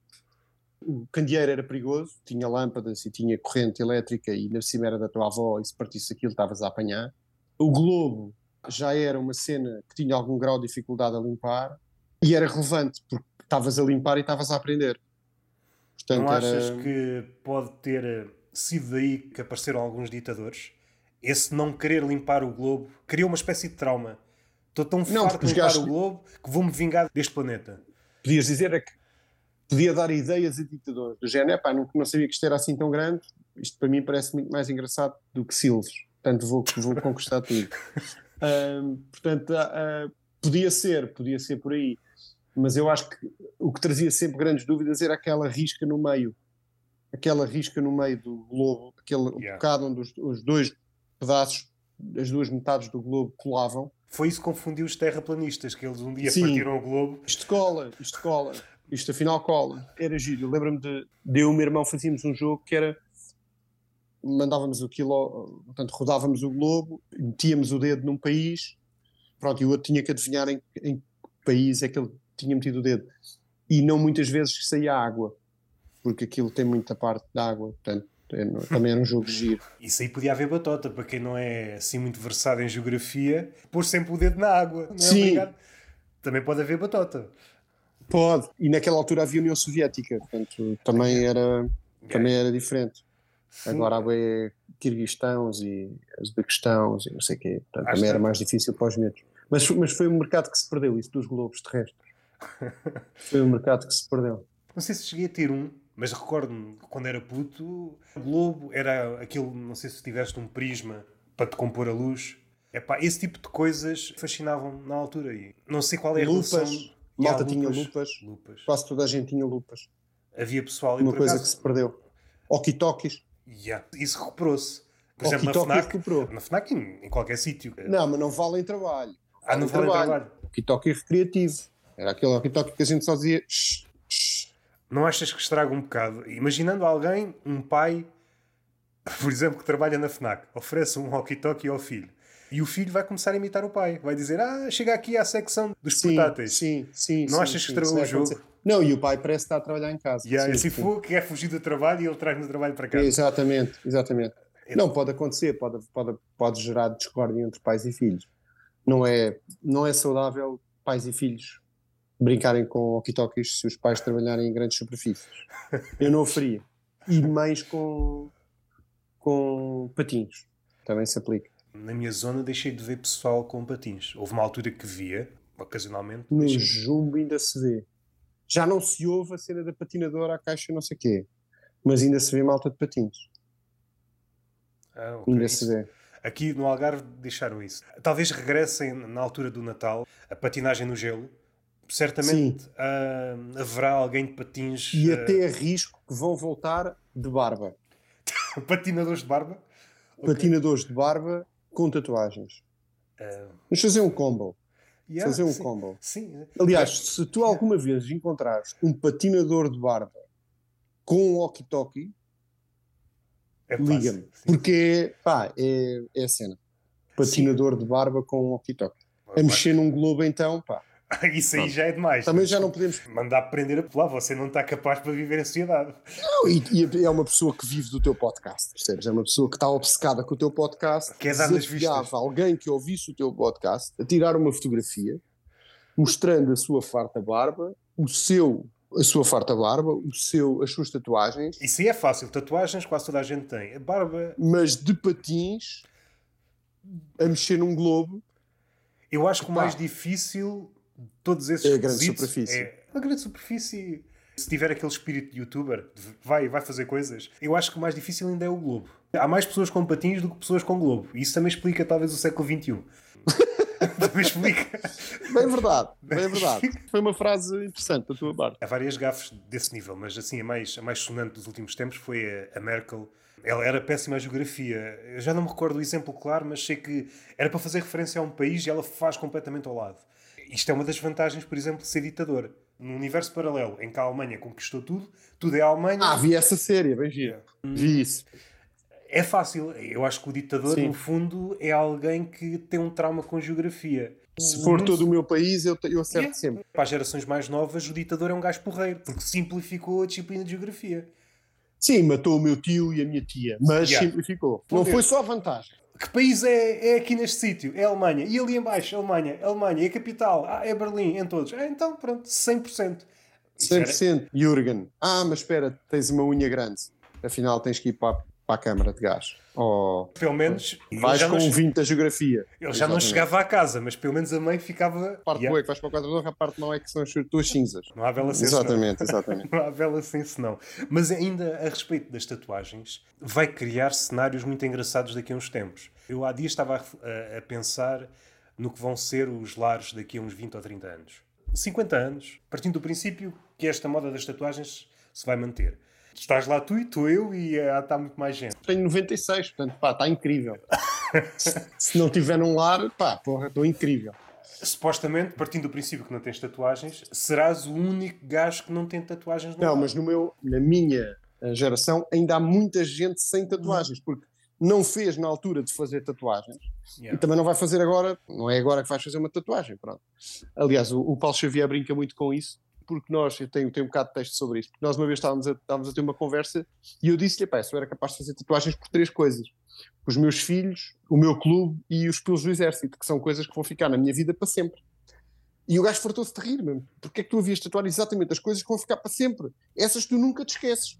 O candeeiro era perigoso, tinha lâmpadas e tinha corrente elétrica e na cima era da tua avó e se partisse aquilo estavas a apanhar. O globo já era uma cena que tinha algum grau de dificuldade a limpar e era relevante porque estavas a limpar e estavas a aprender. Portanto, não achas era... que pode ter sido daí que apareceram alguns ditadores? Esse não querer limpar o globo criou uma espécie de trauma. Estou tão não, farto de limpar o globo que vou-me vingar deste planeta. Podias dizer é que podia dar ideias a ditadores do género, pá, não, não sabia que isto era assim tão grande, isto para mim parece muito mais engraçado do que Silves, portanto vou, vou conquistar tudo. *laughs* Uh, portanto, uh, podia ser, podia ser por aí, mas eu acho que o que trazia sempre grandes dúvidas era aquela risca no meio, aquela risca no meio do globo, aquele yeah. bocado onde os, os dois pedaços, as duas metades do globo colavam. Foi isso que confundiu os terraplanistas, que eles um dia Sim, partiram o globo. Isto cola, isto cola isto afinal cola. Era giro. Lembro-me de, de eu e o meu irmão fazíamos um jogo que era mandávamos o quilo, portanto rodávamos o globo, metíamos o dedo num país, pronto, e o outro tinha que adivinhar em, em que país é que ele tinha metido o dedo. E não muitas vezes saía água, porque aquilo tem muita parte da água, portanto é, também era um jogo giro. *laughs* Isso aí podia haver batota, para quem não é assim muito versado em geografia, pôr sempre o dedo na água. Não é Sim. Obrigado? Também pode haver batota. Pode. E naquela altura havia União Soviética, portanto também era, também era diferente. Sim. Agora há bem Kirguistãos e Uzbequistãos e não sei o quê. Portanto, também era mais difícil para os medos. Mas, mas foi um mercado que se perdeu, isso dos globos terrestres. *laughs* foi um mercado que se perdeu. Não sei se cheguei a ter um, mas recordo-me quando era puto, o globo era aquilo, não sei se tiveste um prisma para te compor a luz. Epá, esse tipo de coisas fascinavam na altura. E não sei qual é a Lupas. relação Malta tinha lupas, lupas, quase toda a gente tinha lupas. Havia pessoal Uma coisa acaso... que se perdeu. Okitokis. Yeah. Isso recuperou-se. Por exemplo, na FNAC, recuperou. na FNAC em, em qualquer sítio. Não, mas não vale em trabalho. ah, não vale em trabalho. trabalho. Okitoki recreativo. Era aquele Okitoki que a gente só dizia. Shh, shh. Não achas que estraga um bocado? Imaginando alguém, um pai, *laughs* por exemplo, que trabalha na FNAC, oferece um walkie-talkie ao filho e o filho vai começar a imitar o pai. Vai dizer: Ah, chega aqui à secção dos sim, portáteis. Sim, sim. Não sim, achas que estragou o jogo? Não, e o pai parece estar a trabalhar em casa. Yeah, sim, se for, quer fugir do trabalho e ele traz no trabalho para casa. Exatamente, exatamente. Não, pode acontecer, pode, pode, pode gerar discórdia entre pais e filhos. Não é, não é saudável pais e filhos brincarem com walkie-talkies se os pais trabalharem em grandes superfícies. *laughs* Eu não o faria. E mães com, com patins. Também se aplica na minha zona deixei de ver pessoal com patins. Houve uma altura que via, ocasionalmente. No deixei... Jumbo ainda se vê. Já não se ouve a cena da patinadora à caixa não sei o quê. Mas ainda se vê malta de patins. Ah, okay. Ainda se vê. Aqui no Algarve deixaram isso. Talvez regressem na altura do Natal a patinagem no gelo. Certamente uh, haverá alguém de patins. E uh... até risco que vão voltar de barba. *laughs* Patinadores de barba? Patinadores okay. de barba com tatuagens. Uh... Vamos fazer um combo. Yeah, fazer um sim, combo. Sim. Aliás, se tu alguma vez encontrares um patinador de barba com um walkie-talkie, é liga-me. Porque pá, é, é a cena. Patinador sim. de barba com um walkie-talkie. A mexer num globo, então, pá. *laughs* Isso aí já é demais. Também já não podemos. Mandar prender a pular, você não está capaz para viver em sociedade. Não, e, e, é uma pessoa que vive do teu podcast, percebes? É uma pessoa que está obcecada com o teu podcast. Quer dar nas vistas. alguém que ouvisse o teu podcast a tirar uma fotografia mostrando a sua farta barba, o seu. A sua farta barba, o seu, as suas tatuagens. Isso aí é fácil, tatuagens quase toda a gente tem. A barba. Mas de patins, a mexer num globo. Eu acho que o mais difícil todos esses É a grande superfície. É a grande superfície. Se tiver aquele espírito de youtuber, vai, vai fazer coisas, eu acho que o mais difícil ainda é o globo. Há mais pessoas com patins do que pessoas com globo. E isso também explica talvez o século XXI. *laughs* também explica. Bem verdade, bem verdade. Foi uma frase interessante da tua parte. Há várias gafes desse nível, mas assim, a mais, a mais sonante dos últimos tempos foi a, a Merkel. Ela era péssima a geografia. Eu já não me recordo o exemplo claro, mas sei que era para fazer referência a um país e ela faz completamente ao lado. Isto é uma das vantagens, por exemplo, de ser ditador. Num universo paralelo em que a Alemanha conquistou tudo, tudo é a Alemanha. Ah, vi essa série, bem gira. Vi isso. É fácil. Eu acho que o ditador, Sim. no fundo, é alguém que tem um trauma com geografia. Se for todo o meu país, eu, eu acerto É. sempre. Para as gerações mais novas, o ditador é um gajo porreiro, porque simplificou a disciplina de geografia. Sim, matou o meu tio e a minha tia, mas Yeah. simplificou. Não foi só a vantagem. Que país é, é aqui neste sítio? É a Alemanha. E ali em baixo, Alemanha. Alemanha. E a capital? Ah, é Berlim, em todos. Ah, então, pronto, 100%. Isso era- 100%. Jürgen. Ah, mas espera, tens uma unha grande. Afinal, tens que ir para, para a câmara de gás. Oh, Pelo menos, vais com não, um 20 da geografia. ele já não chegava à casa, mas pelo menos a mãe ficava... A parte Yeah. boa é que vais para o honra, a parte mau é que são as tuas cinzas. Não há vela sem senão. Exatamente, exatamente. *laughs* Não há vela sem senão. Mas ainda a respeito das tatuagens, vai criar cenários muito engraçados daqui a uns tempos. Eu há dias estava a, a- a pensar no que vão ser os lares daqui a uns 20 ou 30 anos. 50 anos, partindo do princípio que esta moda das tatuagens se vai manter. Estás lá tu e estou eu e está muito mais gente. Tenho 96, portanto, pá, está incrível. Se não tiver num lar, pá, porra, estou incrível. Supostamente, partindo do princípio que não tens tatuagens, serás o único gajo que não tem tatuagens no Não, lar. mas no meu, na minha eh, geração ainda há muita gente sem tatuagens, porque não fez na altura de fazer tatuagens Yeah. e também não vai fazer agora, não é agora que vais fazer uma tatuagem, pronto. Aliás, o, o Paulo Xavier brinca muito com isso, porque nós, eu tenho, tenho um bocado de texto sobre porque nós uma vez estávamos a, estávamos a ter uma conversa e eu disse-lhe, pá, eu era capaz de fazer tatuagens por três coisas. Os meus filhos, o meu clube e os pelos do exército, que são coisas que vão ficar na minha vida para sempre. E o gajo fartou-se de rir, mesmo. Porque é que tu havias tatuar exatamente as coisas que vão ficar para sempre? Essas tu nunca te esqueces.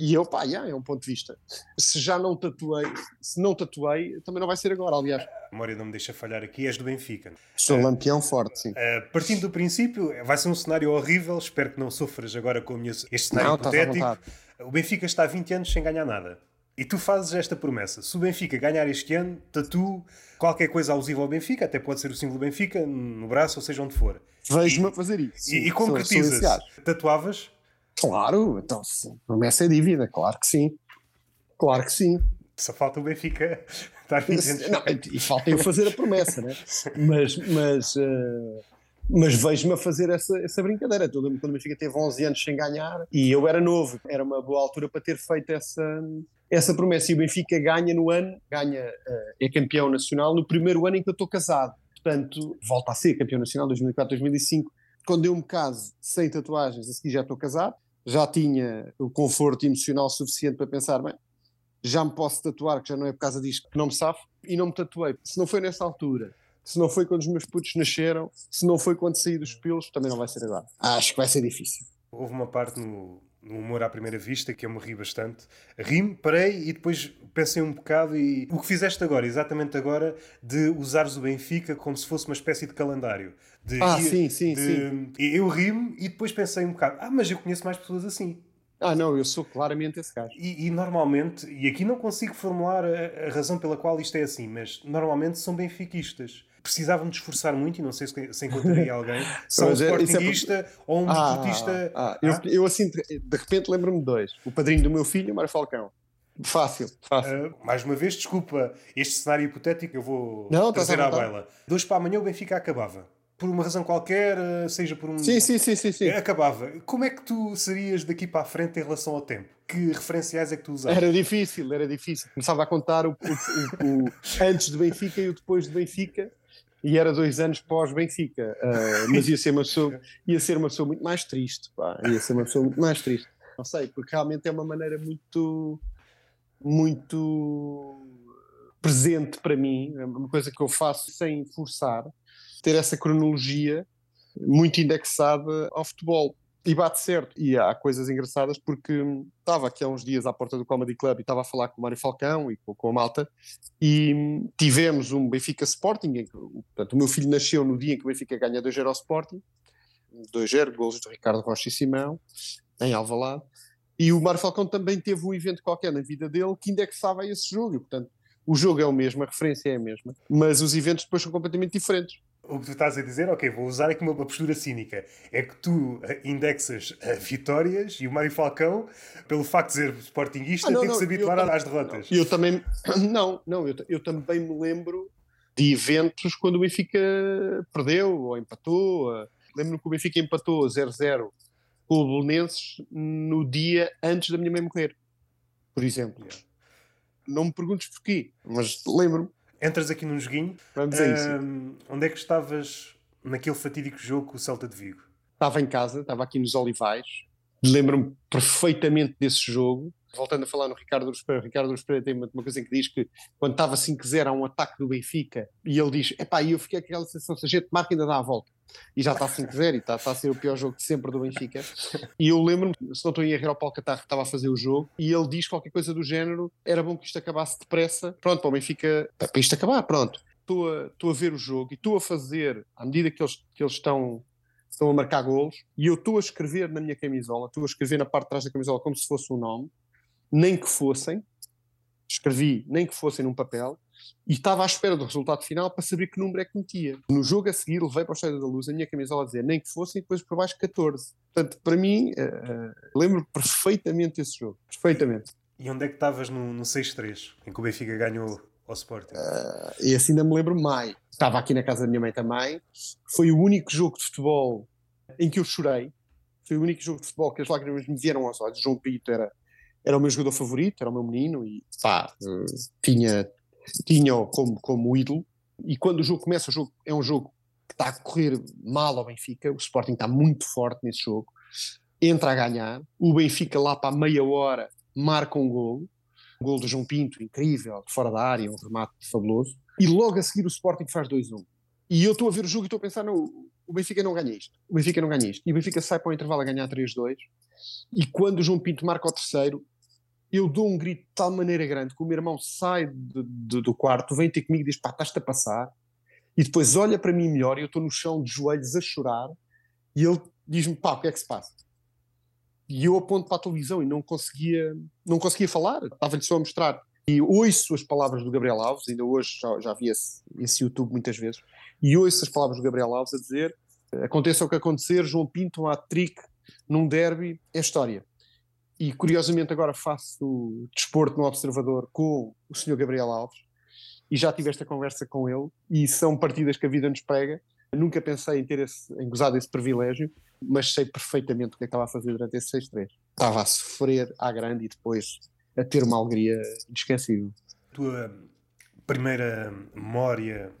E eu, pá, yeah, é um ponto de vista. Se já não tatuei, se não tatuei, também não vai ser agora. Aliás, A memória não me deixa falhar aqui, és do Benfica. sou lampião forte, sim. Uh, partindo do princípio, vai ser um cenário horrível. Espero que não sofras agora com minha- este cenário Não, hipotético. O Benfica está há 20 anos sem ganhar nada. E tu fazes esta promessa: se o Benfica ganhar este ano, tatu qualquer coisa alusiva ao Benfica, até pode ser o símbolo do Benfica, no braço, ou seja onde for. Vejo-me a fazer isso. E, e concretizas. Tatuavas? Claro, então, promessa é dívida, claro que sim. Claro que sim. Só falta o Benfica estar 20 anos. Não, e falta eu fazer a promessa, né? *laughs* Mas, mas, eh, mas vejo-me a fazer essa, essa brincadeira. Eu lembro quando o Benfica teve 11 anos sem ganhar e eu era novo, era uma boa altura para ter feito essa, essa promessa. E o Benfica ganha no ano, ganha, eh, é campeão nacional no primeiro ano em que eu estou casado. Portanto, volta a ser campeão nacional 2004, 2005. Quando eu me caso sem tatuagens, a seguir já estou casado, já tinha o conforto emocional suficiente para pensar, bem, já me posso tatuar, que já não é por causa disto que não me safo, e não me tatuei. Se não foi nessa altura, se não foi quando os meus putos nasceram, se não foi quando saí dos pelos, também não vai ser agora. Acho que vai ser difícil. Houve uma parte no, no humor à primeira vista que eu me ri bastante. Ri-me, parei e depois pensei um bocado e o que fizeste agora, exatamente agora, de usares o Benfica como se fosse uma espécie de calendário. De Ah, sim, sim, de- sim. Eu ri-me e depois pensei um bocado, ah, mas eu conheço mais pessoas assim. Ah, não, eu sou claramente esse gajo. E, e normalmente, e aqui não consigo formular a, a razão pela qual isto é assim, mas normalmente são benfiquistas. Precisavam de esforçar muito e não sei se, se encontraria *laughs* alguém, são um Mas é- é sportinguista ou um Ah, desportista. ah, eu, Ah? eu assim, de repente lembro-me de dois. O padrinho do meu filho, o Mário Falcão. Fácil, fácil. Uh, mais uma vez, desculpa este cenário hipotético, eu vou Não, trazer à baila. De hoje para amanhã o Benfica acabava. Por uma razão qualquer, uh, seja por um. sim, sim, sim, sim, sim. Acabava. Como é que tu serias daqui para a frente em relação ao tempo? Que referenciais é que tu usavas? Era difícil, era difícil. Começava a contar o, o- o- o *laughs* antes do Benfica e o depois do Benfica, e era dois anos pós-Benfica. Ah, mas ia ser, uma pessoa, ia ser uma pessoa muito mais triste. Pá. Ia ser uma pessoa muito mais triste. Não sei, porque realmente é uma maneira muito, muito presente para mim, é uma coisa que eu faço sem forçar, ter essa cronologia muito indexada ao futebol. E bate certo. E há coisas engraçadas porque estava aqui há uns dias à porta do Comedy Club e estava a falar com o Mário Falcão e com, a malta e tivemos um Benfica Sporting. Em que, portanto, o meu filho nasceu no dia em que o Benfica ganha 2-0 ao Sporting. 2-0, golos de Ricardo Rocha e Simão, em Alvalade. E o Mário Falcão também teve um evento qualquer na vida dele que indexava esse jogo. E, portanto, o jogo é o mesmo, a referência é a mesma, mas os eventos depois são completamente diferentes o que tu estás a dizer, ok, vou usar aqui uma, uma postura cínica, é que tu eh, indexas uh, vitórias e o Mário Falcão, pelo facto de ser sportinguista, ah, não, tem que se habituar eu, às derrotas. Eu também, *clears throat* não, não, eu, eu também me lembro de eventos quando o Benfica perdeu ou empatou. Uh, Lembro-me que o Benfica empatou 0-0 com o Belenenses no dia antes da minha mãe morrer, por exemplo. Não me perguntes porquê, mas lembro-me entras aqui num joguinho. Vamos a isso. onde é que estavas naquele fatídico jogo com o Celta de Vigo? Estava em casa, estava aqui nos Olivais. Lembro-me perfeitamente desse jogo. Voltando a falar no Ricardo Luz Pereira, Ricardo Luz Pereira tem uma, uma coisa que diz que quando estava 5-0 há um ataque do Benfica e ele diz: epá, e eu fiquei com aquela sensação, se a gente marca ainda dá a volta e já está 5-0 e está, a ser o pior jogo de sempre do Benfica. E eu lembro-me, se não estou em erro, o Paulo Catarro estava a fazer o jogo e ele diz qualquer coisa do género: era bom que isto acabasse depressa. Pronto, para o Benfica, para isto acabar, pronto. Estou a, a ver o jogo e estou a fazer, à medida que eles, que eles estão, estão a marcar golos, e eu estou a escrever na minha camisola, estou a escrever na parte de trás da camisola como se fosse um nome, nem que fossem, escrevi nem que fossem num papel, e estava à espera do resultado final para saber que número é que metia. No jogo a seguir, levei para o Estádio da Luz a minha camisola a dizer nem que fossem e depois por baixo 14. Portanto, para mim, uh, uh, lembro perfeitamente esse jogo. Perfeitamente. E onde é que estavas no, no 6-3, em que o Benfica ganhou ao Sporting? Uh, e assim ainda me lembro mais. Estava aqui na casa da minha mãe também. Foi o único jogo de futebol em que eu chorei. Foi o único jogo de futebol que as lágrimas me vieram aos olhos. João Pito era, era o meu jogador favorito, era o meu menino e pá, tinha tinha-o como, como ídolo, e quando o jogo começa, o jogo é um jogo que está a correr mal ao Benfica, o Sporting está muito forte nesse jogo, entra a ganhar, o Benfica lá para meia hora marca um golo, um golo do João Pinto, incrível, fora da área, um remate fabuloso, e logo a seguir o Sporting faz 2-1. E eu estou a ver o jogo e estou a pensar, não, o Benfica não ganha isto, o Benfica não ganha isto. E o Benfica sai para o intervalo a ganhar 3-2, e quando o João Pinto marca o terceiro, eu dou um grito de tal maneira grande que o meu irmão sai de, de, do quarto, vem ter comigo e diz: pá, estás-te a passar. E depois olha para mim melhor e eu estou no chão de joelhos a chorar. E ele diz-me: pá, o que é que se passa? E eu aponto para a televisão e não conseguia, não conseguia falar, estava-lhe só a mostrar. E ouço as palavras do Gabriel Alves, ainda hoje já, já vi esse, esse YouTube muitas vezes, e ouço as palavras do Gabriel Alves a dizer: aconteça o que acontecer, João Pinto, um hat-trick num derby, é história e curiosamente agora faço desporto no Observador com o Sr. Gabriel Alves e já tive esta conversa com ele e são partidas que a vida nos pega. Nunca pensei em ter esse, em gozar desse privilégio, mas sei perfeitamente o que é que estava a fazer durante esse 6-3. Estava a sofrer à grande e depois a ter uma alegria inesquecível. Tua primeira memória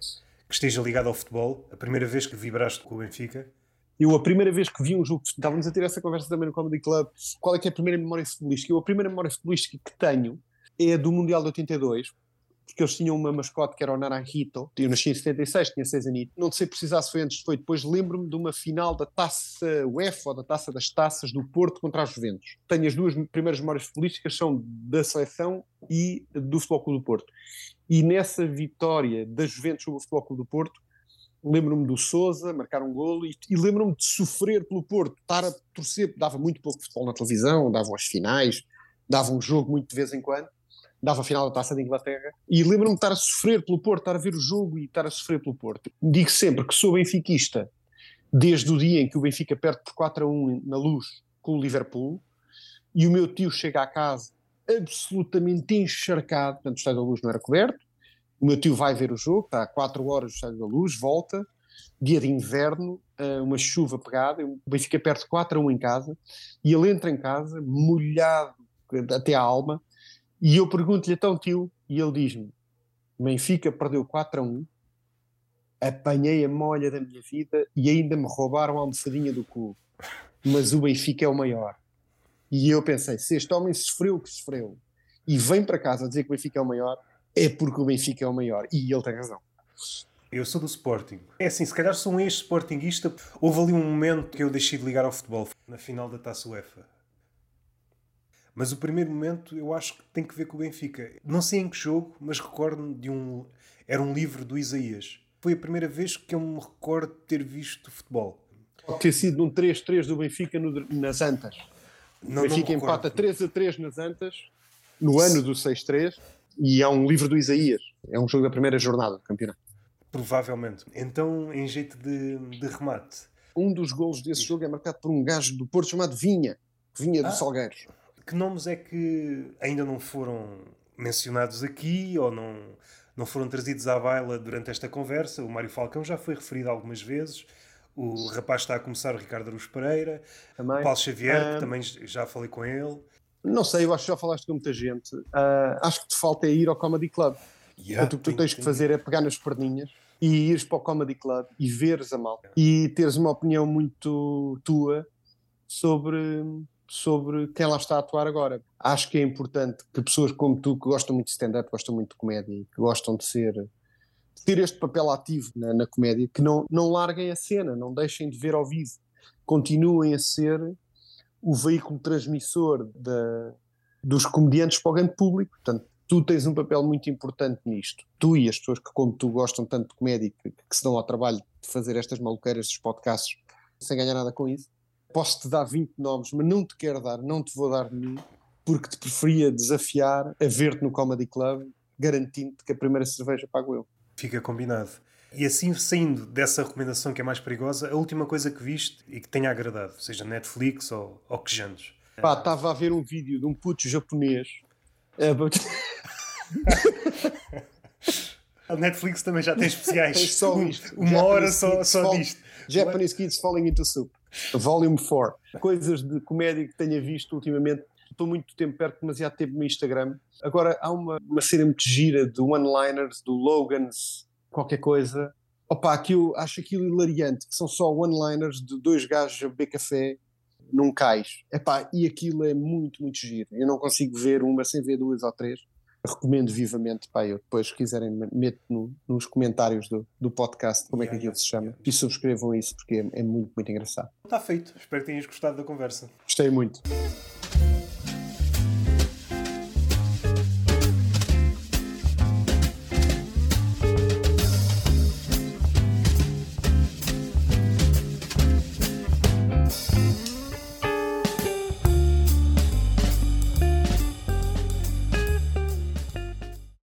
que esteja ligada ao futebol, a primeira vez que vibraste com o Benfica, eu, a primeira vez que vi um jogo, estávamos a ter essa conversa também no Comedy Club, qual é que é a primeira memória futebolística? Eu, a primeira memória futebolística que tenho é a do Mundial de 82, porque eles tinham uma mascote que era o Naranjito. Eu nasci em 76, tinha 6 anos. Não sei precisar se foi antes foi depois. Lembro-me de uma final da taça UEFA, ou da taça das taças do Porto contra os Juventus. Tenho as duas primeiras memórias futebolísticas, são da seleção e do Futebol Clube do Porto. E nessa vitória da Juventus sobre o Futebol Clube do Porto, lembro-me do Souza marcar um golo e, e lembro-me de sofrer pelo Porto, estar a torcer, dava muito pouco futebol na televisão, davam as finais, dava um jogo muito de vez em quando, dava a final da Taça de Inglaterra, e lembro-me de estar a sofrer pelo Porto, estar a ver o jogo e estar a sofrer pelo Porto. Digo sempre que sou benfiquista desde o dia em que o Benfica perde por 4 a 1 na luz com o Liverpool, e o meu tio chega à casa absolutamente encharcado, portanto o estádio da luz não era coberto, o meu tio vai ver o jogo, está a 4 horas do Estádio da Luz, volta, dia de inverno, eh, uma chuva pegada, o Benfica perde 4 a 1 em casa, e ele entra em casa, molhado até a alma, e eu pergunto-lhe então, tio, e ele diz-me: Benfica perdeu 4 a 1, apanhei a molha da minha vida e ainda me roubaram a almofadinha do clube, mas o Benfica é o maior. E eu pensei: se este homem sofreu o que sofreu e vem para casa dizer que o Benfica é o maior, é porque o Benfica é o maior. E ele tem razão. Eu sou do Sporting. É assim, se calhar sou um ex-sportinguista. Houve ali um momento que eu deixei de ligar ao futebol, na final da Taça UEFA. Mas o primeiro momento eu acho que tem que ver com o Benfica. Não sei em que jogo, mas recordo-me de um. Era um livro do Isaías. Foi a primeira vez que eu me recordo de ter visto futebol. Pode ter sido num 3-3 do Benfica no, nas Antas. Não, o Benfica empata 3 a 3 nas Antas, no ano do 6-3, e é um livro do Isaías. É um jogo da primeira jornada do campeonato. Provavelmente. Então, em jeito de, de remate. Um dos golos desse jogo é marcado por um gajo do Porto chamado Vinha, Vinha ah. do Salgueiros. Que nomes é que ainda não foram mencionados aqui ou não, não foram trazidos à baila durante esta conversa? O Mário Falcão já foi referido algumas vezes. O rapaz está a começar, o Ricardo Aruz Pereira. Também. O Paulo Xavier, que também já falei com ele. Não sei, eu acho que já falaste com muita gente. Uh, acho que te falta é ir ao Comedy Club. Yeah, o que tu tens que fazer é pegar nas perninhas e ires para o Comedy Club e veres a malta e teres uma opinião muito tua sobre, sobre quem lá está a atuar agora. Acho que é importante que pessoas como tu, que gostam muito de stand-up, gostam muito de comédia e que gostam de ser de ter este papel ativo na, na, comédia, que não, não larguem a cena, não deixem de ver ao vivo, continuem a ser o veículo transmissor da, dos comediantes para o grande público. Portanto, tu tens um papel muito importante nisto. Tu e as pessoas que, como tu, gostam tanto de comédia que, que se dão ao trabalho de fazer estas maluqueiras dos podcasts sem ganhar nada com isso. Posso-te dar 20 nomes, mas não te quero dar, não te vou dar nenhum, porque te preferia desafiar a ver-te no Comedy Club, garantindo-te que a primeira cerveja pago eu. Fica combinado. E assim, saindo dessa recomendação que é mais perigosa, a última coisa que viste e que tenha agradado, seja Netflix ou, ou que jantes? Pá, estava a ver um vídeo de um puto japonês. É, *laughs* a Netflix também já tem especiais. tem só isto. Uma Japanese hora só, só fall, disto. Japanese Kids Falling into Soup. Volume 4. Coisas de comédia que tenha visto ultimamente. Estou muito tempo perto, demasiado tempo no Instagram. Agora há uma, uma cena muito gira de one-liners, do Logan's qualquer coisa. Opa, aquilo, acho aquilo hilariante, que são só one-liners de dois gajos a beber café num cais. Epá, e aquilo é muito, muito giro. Eu não consigo ver uma sem ver duas ou três. Recomendo vivamente, pá, eu depois, se quiserem, meto no, nos comentários do, do podcast como yeah, é que aquilo yeah, se chama yeah. e subscrevam isso porque é, é muito, muito engraçado. Está feito. Espero que tenhas gostado da conversa. Gostei muito.